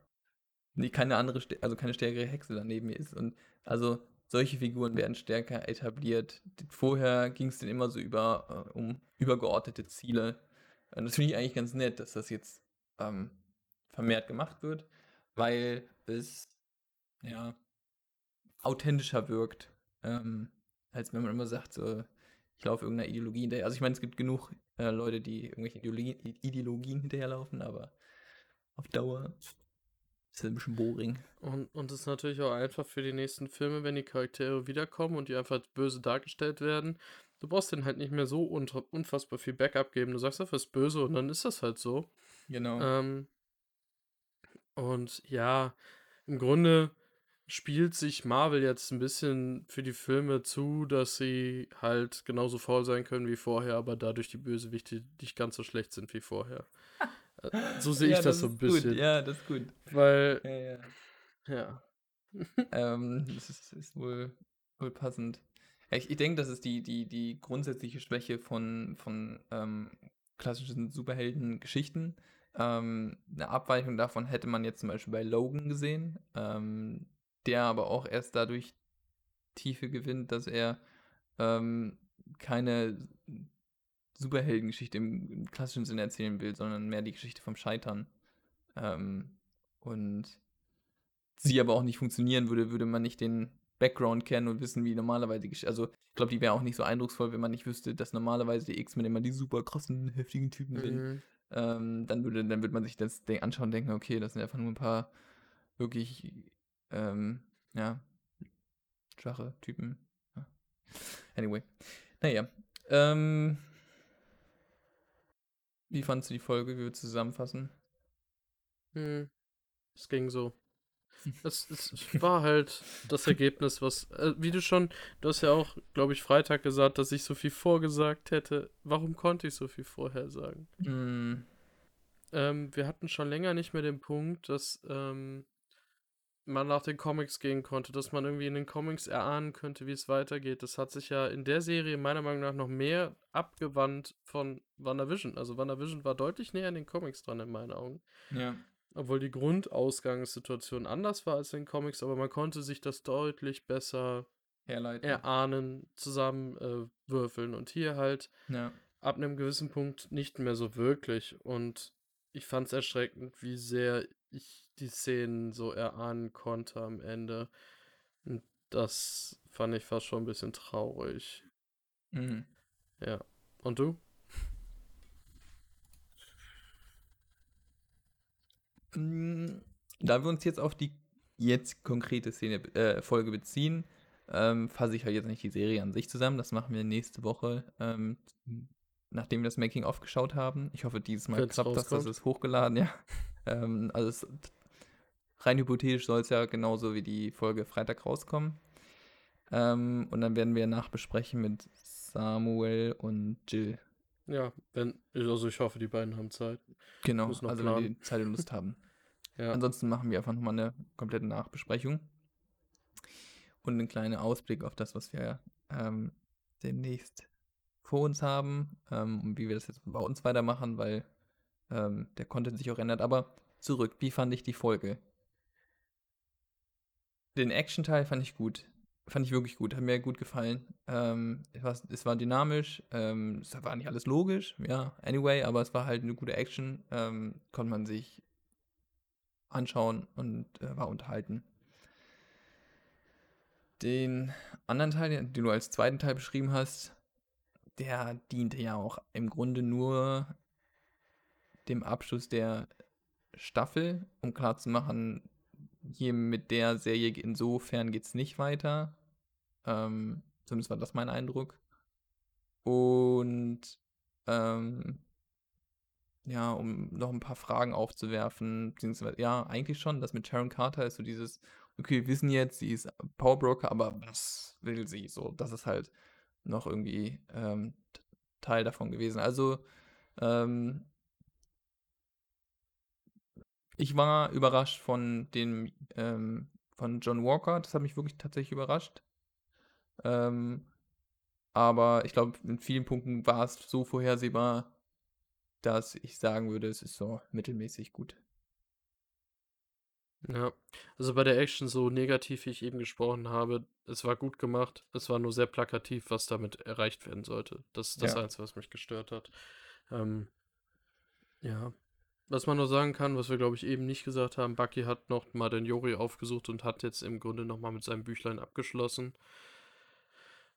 nie keine andere, also keine stärkere Hexe daneben ist. Und also solche Figuren werden stärker etabliert. Vorher ging es dann immer so über äh, um übergeordnete Ziele. Und das finde ich eigentlich ganz nett, dass das jetzt ähm, vermehrt gemacht wird, weil es ja authentischer wirkt, ähm, als wenn man immer sagt, so, ich laufe irgendeiner Ideologie hinterher. Also ich meine, es gibt genug äh, Leute, die irgendwelche Ideologien, Ideologien hinterherlaufen, aber auf Dauer ist das ein bisschen boring. Und, und es ist natürlich auch einfach für die nächsten Filme, wenn die Charaktere wiederkommen und die einfach böse dargestellt werden. Du brauchst denen halt nicht mehr so unfassbar viel Backup geben. Du sagst einfach, es ist böse und dann ist das halt so. Genau. Ähm, und ja, im Grunde spielt sich Marvel jetzt ein bisschen für die Filme zu, dass sie halt genauso faul sein können wie vorher, aber dadurch die Bösewichte nicht ganz so schlecht sind wie vorher. Äh, so sehe <laughs> ja, ich das, das so ein bisschen. Gut. Ja, das ist gut. Weil. Ja. ja. ja. <laughs> ähm, das ist, ist, wohl, wohl passend. Ich, ich denke, das ist die, die, die grundsätzliche Schwäche von, von ähm, klassischen Superhelden-Geschichten. Ähm, eine Abweichung davon hätte man jetzt zum Beispiel bei Logan gesehen. Ähm, der aber auch erst dadurch Tiefe gewinnt, dass er ähm, keine Superheldengeschichte im, im, klassischen Sinne erzählen will, sondern mehr die Geschichte vom Scheitern. Ähm, und sie aber auch nicht funktionieren würde, würde man nicht den Background kennen und wissen, wie normalerweise die Geschichte. Also, ich glaube, die wäre auch nicht so eindrucksvoll, wenn man nicht wüsste, dass normalerweise die X-Men immer die super krassen, heftigen Typen sind. Mhm. Ähm, dann, würde, dann würde man sich das anschauen und denken, okay, das sind einfach nur ein paar wirklich ähm, ja, schwache Typen. Ja. Anyway. Naja. Ähm, wie fandest du die Folge? Wie wir zusammenfassen? Hm, es ging so. <laughs> Es, es war halt das Ergebnis, was, äh, wie du schon, du hast ja auch, glaube ich, Freitag gesagt, dass ich so viel vorgesagt hätte. Warum konnte ich so viel vorher sagen? Mm. Ähm, wir hatten schon länger nicht mehr den Punkt, dass ähm, man nach den Comics gehen konnte, dass man irgendwie in den Comics erahnen könnte, wie es weitergeht. Das hat sich ja in der Serie meiner Meinung nach noch mehr abgewandt von WandaVision. Also WandaVision war deutlich näher an den Comics dran in meinen Augen. Ja. Obwohl die Grundausgangssituation anders war als in den Comics, aber man konnte sich das deutlich besser Herleiten. erahnen, zusammenwürfeln. Äh, und hier halt ja. ab einem gewissen Punkt nicht mehr so wirklich. Und ich fand es erschreckend, wie sehr ich die Szenen so erahnen konnte am Ende. Und das fand ich fast schon ein bisschen traurig. Mhm. Ja. Und du? Mm, da wir uns jetzt auf die jetzt konkrete Szene, äh, Folge beziehen, ähm, fasse ich halt jetzt nicht die Serie an sich zusammen. Das machen wir nächste Woche, ähm, nachdem wir das Making-of geschaut haben. Ich hoffe, dieses Mal Wenn's klappt das, das ist hochgeladen, <laughs> ja. ähm, also es rein hypothetisch soll es ja genauso wie die Folge Freitag rauskommen. Ähm, und dann werden wir nachbesprechen mit Samuel und Jill. Ja, wenn, also ich hoffe, die beiden haben Zeit. Genau, also planen. wenn die Zeit und Lust <laughs> haben. ja. Ansonsten machen wir einfach nochmal eine komplette Nachbesprechung. Und einen kleinen Ausblick auf das, was wir ähm, demnächst vor uns haben ähm, und wie wir das jetzt bei uns weitermachen, weil ähm, der Content sich auch ändert. Aber zurück, wie fand ich die Folge? Den Action-Teil fand ich gut. fand ich wirklich gut, hat mir gut gefallen. Ähm, es, war, es war dynamisch, ähm, es war nicht alles logisch, ja, anyway, aber es war halt eine gute Action, ähm, konnte man sich anschauen und äh, war unterhalten. Den anderen Teil, den du als zweiten Teil beschrieben hast, der diente ja auch im Grunde nur dem Abschluss der Staffel, um klarzumachen, hier mit der Serie insofern geht es nicht weiter. Ähm, zumindest war das mein Eindruck. Und ähm, ja, um noch ein paar Fragen aufzuwerfen, beziehungsweise, ja, eigentlich schon, das mit Sharon Carter ist so dieses, okay, wir wissen jetzt, sie ist Powerbroker, aber was will sie? So, das ist halt noch irgendwie ähm, Teil davon gewesen. Also, ähm, ich war überrascht von dem, ähm, von John Walker, das hat mich wirklich tatsächlich überrascht. Ähm, aber ich glaube, in vielen Punkten war es so vorhersehbar, dass ich sagen würde, es ist so mittelmäßig gut. Ja, also bei der Action so negativ, wie ich eben gesprochen habe, es war gut gemacht, es war nur sehr plakativ, was damit erreicht werden sollte. Das ist das ja. Einzige, was mich gestört hat. Ähm, ja. Was man nur sagen kann, was wir glaube ich eben nicht gesagt haben, Bucky hat noch mal den Jori aufgesucht und hat jetzt im Grunde noch mal mit seinem Büchlein abgeschlossen.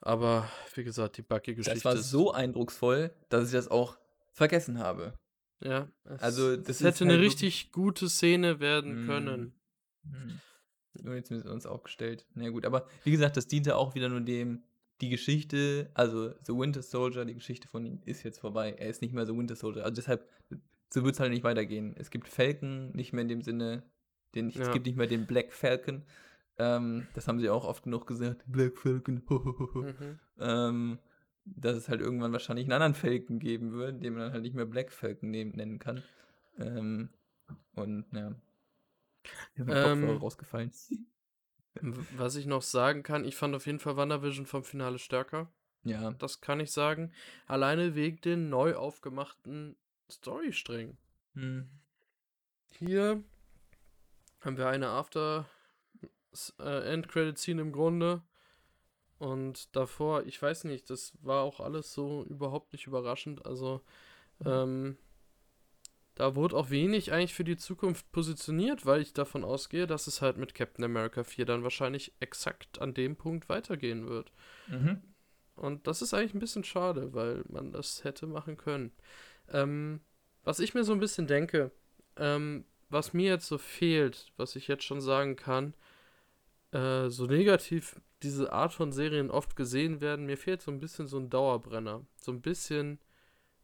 Aber wie gesagt, die Bucky-Geschichte. Das war so eindrucksvoll, dass ich das auch vergessen habe. Ja, es, also das, hätte eine halt richtig gute Szene werden können. Mm. Nur jetzt müssen wir uns auch gestellt. Na ja, gut, aber wie gesagt, das diente auch wieder nur dem, die Geschichte, also The Winter Soldier, die Geschichte von ihm ist jetzt vorbei. Er ist nicht mehr The Winter Soldier. Also deshalb, so wird es halt nicht weitergehen. Es gibt Falcon nicht mehr in dem Sinne, den, ja. es gibt nicht mehr den Black Falcon. Ähm, das haben sie auch oft genug gesagt. Black Falcon. <laughs> mhm. ähm, dass es halt irgendwann wahrscheinlich einen anderen Falcon geben wird, den man dann halt nicht mehr Black Falcon nennen kann. Ähm, und ja. Ich ähm, rausgefallen. <laughs> Was ich noch sagen kann, ich fand auf jeden Fall WandaVision vom Finale stärker. Ja. Das kann ich sagen. Alleine wegen den neu aufgemachten Storysträngen. Hm. Hier haben wir eine After äh, End Credit Scene im Grunde und davor, ich weiß nicht, das war auch alles so überhaupt nicht überraschend. Also, ähm, da wurde auch wenig eigentlich für die Zukunft positioniert, weil ich davon ausgehe, dass es halt mit Captain America 4 dann wahrscheinlich exakt an dem Punkt weitergehen wird. Mhm. Und das ist eigentlich ein bisschen schade, weil man das hätte machen können. Ähm, was ich mir so ein bisschen denke, ähm, was mir jetzt so fehlt, was ich jetzt schon sagen kann, äh, so negativ diese Art von Serien oft gesehen werden, mir fehlt so ein bisschen so ein Dauerbrenner. So ein bisschen,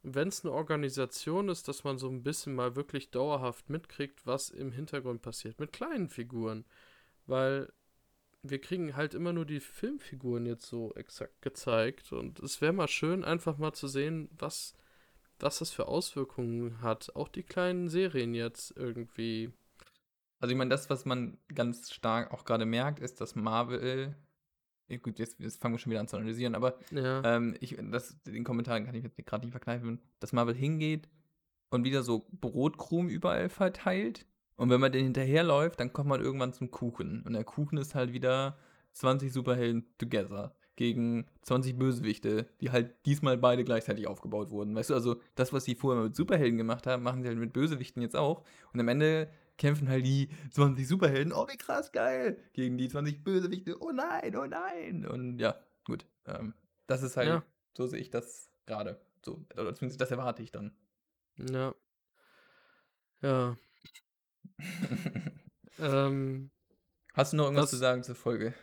wenn es eine Organisation ist, dass man so ein bisschen mal wirklich dauerhaft mitkriegt, was im Hintergrund passiert. Mit kleinen Figuren. Weil wir kriegen halt immer nur die Filmfiguren jetzt so exakt gezeigt. Und es wäre mal schön, einfach mal zu sehen, was, was das für Auswirkungen hat. Auch die kleinen Serien jetzt irgendwie. Also ich meine, das, was man ganz stark auch gerade merkt, ist, dass Marvel gut, jetzt, jetzt, fangen wir schon wieder an zu analysieren, aber ja. ähm, ich, das, den Kommentaren kann ich jetzt gerade nicht verkneifen, dass Marvel hingeht und wieder so Brotkrumen überall verteilt. Und wenn man den hinterherläuft, dann kommt man irgendwann zum Kuchen. Und der Kuchen ist halt wieder 20 Superhelden together gegen 20 Bösewichte, die halt diesmal beide gleichzeitig aufgebaut wurden. Weißt du, also das, was sie vorher mit Superhelden gemacht haben, machen sie halt mit Bösewichten jetzt auch. Und am Ende kämpfen halt die 20 Superhelden, oh wie krass geil, gegen die 20 Bösewichte, oh nein, oh nein. Und ja, gut. Ähm, das ist halt, ja. so sehe ich das gerade. So, oder zumindest das erwarte ich dann. Ja. Ja. ähm, Hast du noch irgendwas was, zu sagen zur Folge?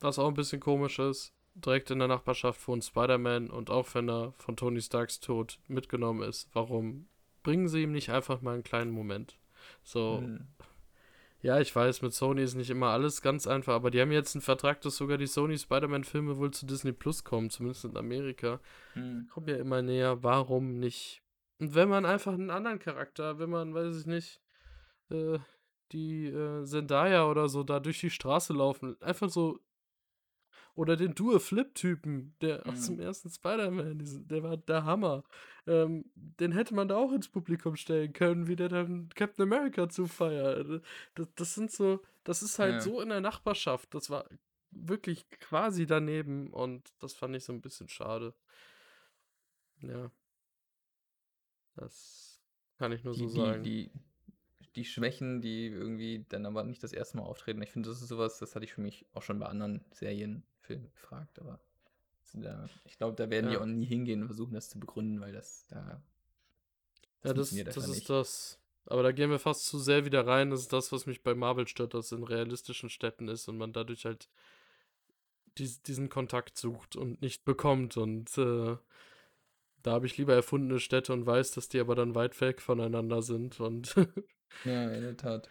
Was auch ein bisschen komisch ist, direkt in der Nachbarschaft wohnt Spider-Man und auch wenn er von Tony Starks Tod mitgenommen ist, warum bringen sie ihm nicht einfach mal einen kleinen Moment? So. Hm. Ja, ich weiß, mit Sony ist nicht immer alles ganz einfach, aber die haben jetzt einen Vertrag, dass sogar die Sony Spider-Man-Filme wohl zu Disney Plus kommen, zumindest in Amerika. Hm. Kommt ja immer näher, warum nicht? Und wenn man einfach einen anderen Charakter, wenn man, weiß ich nicht, äh, die äh, Zendaya oder so da durch die Straße laufen, einfach so oder den Dual-Flip-Typen, der mhm. aus dem ersten Spider-Man, der war der Hammer. Ähm, den hätte man da auch ins Publikum stellen können, wie der dann Captain America zufeiert. Das, das sind so, das ist halt ja. so in der Nachbarschaft. Das war wirklich quasi daneben und das fand ich so ein bisschen schade. Ja. Das kann ich nur die, so sagen. Die, die, die Schwächen, die irgendwie dann aber nicht das erste Mal auftreten, ich finde, das ist sowas, das hatte ich für mich auch schon bei anderen Serien, Filmen gefragt, aber da, ich glaube, da werden ja. die auch nie hingehen und versuchen, das zu begründen, weil das da. Das ja, das, das ist nicht. das. Aber da gehen wir fast zu sehr wieder rein. Das ist das, was mich bei Marvel stört, dass es in realistischen Städten ist und man dadurch halt dies, diesen Kontakt sucht und nicht bekommt. Und äh, da habe ich lieber erfundene Städte und weiß, dass die aber dann weit weg voneinander sind. Und <laughs> ja, in der Tat.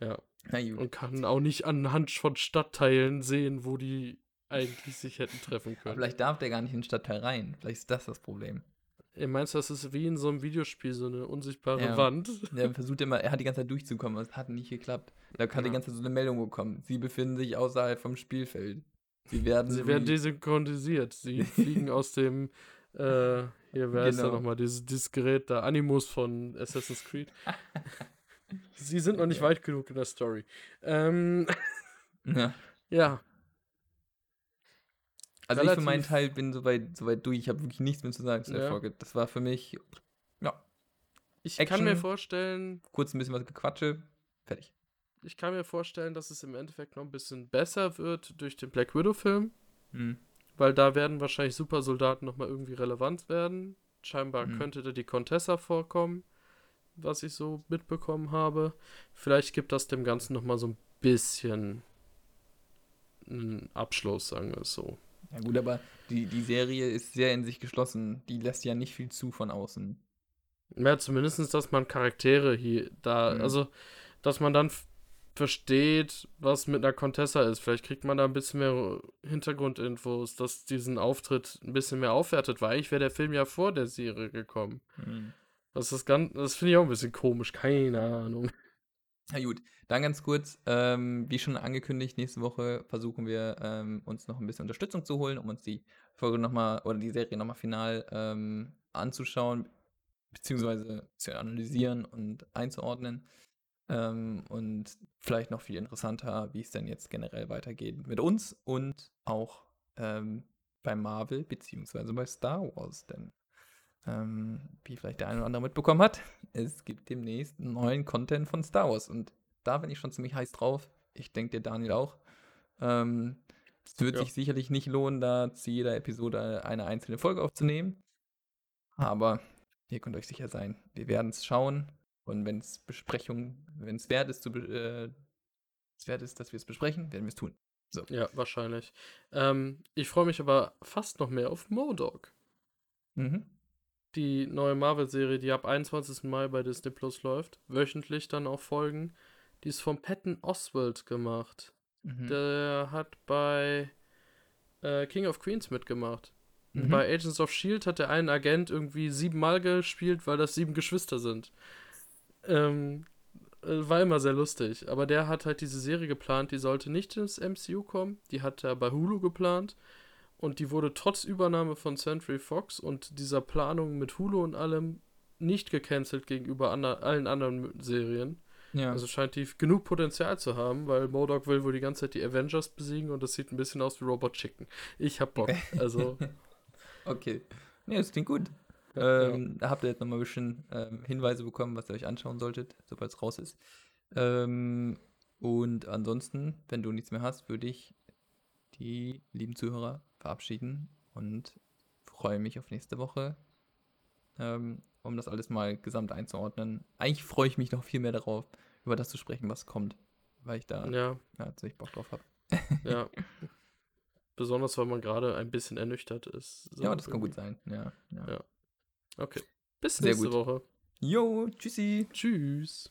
Ja. Und kann auch nicht anhand von Stadtteilen sehen, wo die eigentlich sich hätten treffen können. Aber vielleicht darf der gar nicht in den Stadtteil rein. Vielleicht ist das das Problem. Ihr meinst, das ist wie in so einem Videospiel, so eine unsichtbare ja. Wand? Er versucht immer, er hat die ganze Zeit durchzukommen, aber es hat nicht geklappt. Da hat ja. die ganze Zeit so eine Meldung bekommen. Sie befinden sich außerhalb vom Spielfeld. Sie werden. Sie werden desynchronisiert. Sie <laughs> fliegen aus dem, äh, hier, wer genau. ist da nochmal, dieses, dieses Gerät da, Animus von Assassin's Creed. <laughs> Sie sind noch nicht weit genug in der Story. Ähm, <laughs> ja. <laughs> ja. Also Relativ. ich für meinen Teil bin soweit so durch. Ich habe wirklich nichts mehr zu sagen zu der ja. Folge. Das war für mich, ja. Ich Action, kann mir vorstellen. Kurz ein bisschen was gequatsche. Fertig. Ich kann mir vorstellen, dass es im Endeffekt noch ein bisschen besser wird durch den Black Widow-Film. Mhm. Weil da werden wahrscheinlich Supersoldaten nochmal irgendwie relevant werden. Scheinbar mhm. könnte da die Contessa vorkommen, was ich so mitbekommen habe. Vielleicht gibt das dem Ganzen nochmal so ein bisschen einen Abschluss, sagen wir es so. Ja gut, aber die, die Serie ist sehr in sich geschlossen. Die lässt ja nicht viel zu von außen. Ja, zumindest, dass man Charaktere hier da, mhm. also, dass man dann versteht, was mit einer Contessa ist. Vielleicht kriegt man da ein bisschen mehr Hintergrundinfos, dass diesen Auftritt ein bisschen mehr aufwertet, weil eigentlich wäre der Film ja vor der Serie gekommen. Mhm. Das ist das finde ich auch ein bisschen komisch, keine Ahnung. Na gut, dann ganz kurz, ähm, wie schon angekündigt, nächste Woche versuchen wir ähm, uns noch ein bisschen Unterstützung zu holen, um uns die Folge nochmal oder die Serie nochmal final ähm, anzuschauen, beziehungsweise zu analysieren und einzuordnen. Ähm, und vielleicht noch viel interessanter, wie es denn jetzt generell weitergeht mit uns und auch ähm, bei Marvel, beziehungsweise bei Star Wars, denn ähm, wie vielleicht der eine oder andere mitbekommen hat, es gibt demnächst neuen Content von Star Wars und da bin ich schon ziemlich heiß drauf. Ich denke, der Daniel auch. Ähm, es wird ja. sich sicherlich nicht lohnen, da zu jeder Episode eine einzelne Folge aufzunehmen. Aber ihr könnt euch sicher sein, wir werden es schauen. Und wenn es Besprechung, wenn es wert ist, zu, äh, wert ist, dass wir es besprechen, werden wir es tun. So. Ja, wahrscheinlich. Ähm, ich freue mich aber fast noch mehr auf Modok. Mhm die neue Marvel-Serie, die ab 21. Mai bei Disney Plus läuft, wöchentlich dann auch Folgen. Die ist von Patton Oswald gemacht. Mhm. Der hat bei äh, King of Queens mitgemacht. Mhm. Bei Agents of Shield hat der einen Agent irgendwie siebenmal gespielt, weil das sieben Geschwister sind. Ähm, äh, war immer sehr lustig. Aber der hat halt diese Serie geplant, die sollte nicht ins MCU kommen. Die hat er bei Hulu geplant und die wurde trotz Übernahme von Century Fox und dieser Planung mit Hulu und allem nicht gecancelt gegenüber ander allen anderen Serien. Ja. Also scheint die genug Potenzial zu haben, weil Modok will wohl die ganze Zeit die Avengers besiegen und das sieht ein bisschen aus wie Robot Chicken. Ich hab Bock. <laughs> Also. okay. Nee, das klingt gut. Ähm, da habt ihr jetzt nochmal ein bisschen ähm, Hinweise bekommen, was ihr euch anschauen solltet, sobald es raus ist. Ähm, und ansonsten, wenn du nichts mehr hast, würde ich die lieben Zuhörer verabschieden und freue mich auf nächste Woche, ähm, um das alles mal gesamt einzuordnen. Eigentlich freue ich mich noch viel mehr darauf, über das zu sprechen, was kommt, weil ich da ja. Ja, ziemlich Bock drauf habe. <laughs> ja. <laughs> Besonders, weil man gerade ein bisschen ernüchtert ist. So ja, das kann gut sein. Ja, ja. ja. Okay. Bis nächste. Woche. Jo, tschüssi. Tschüss.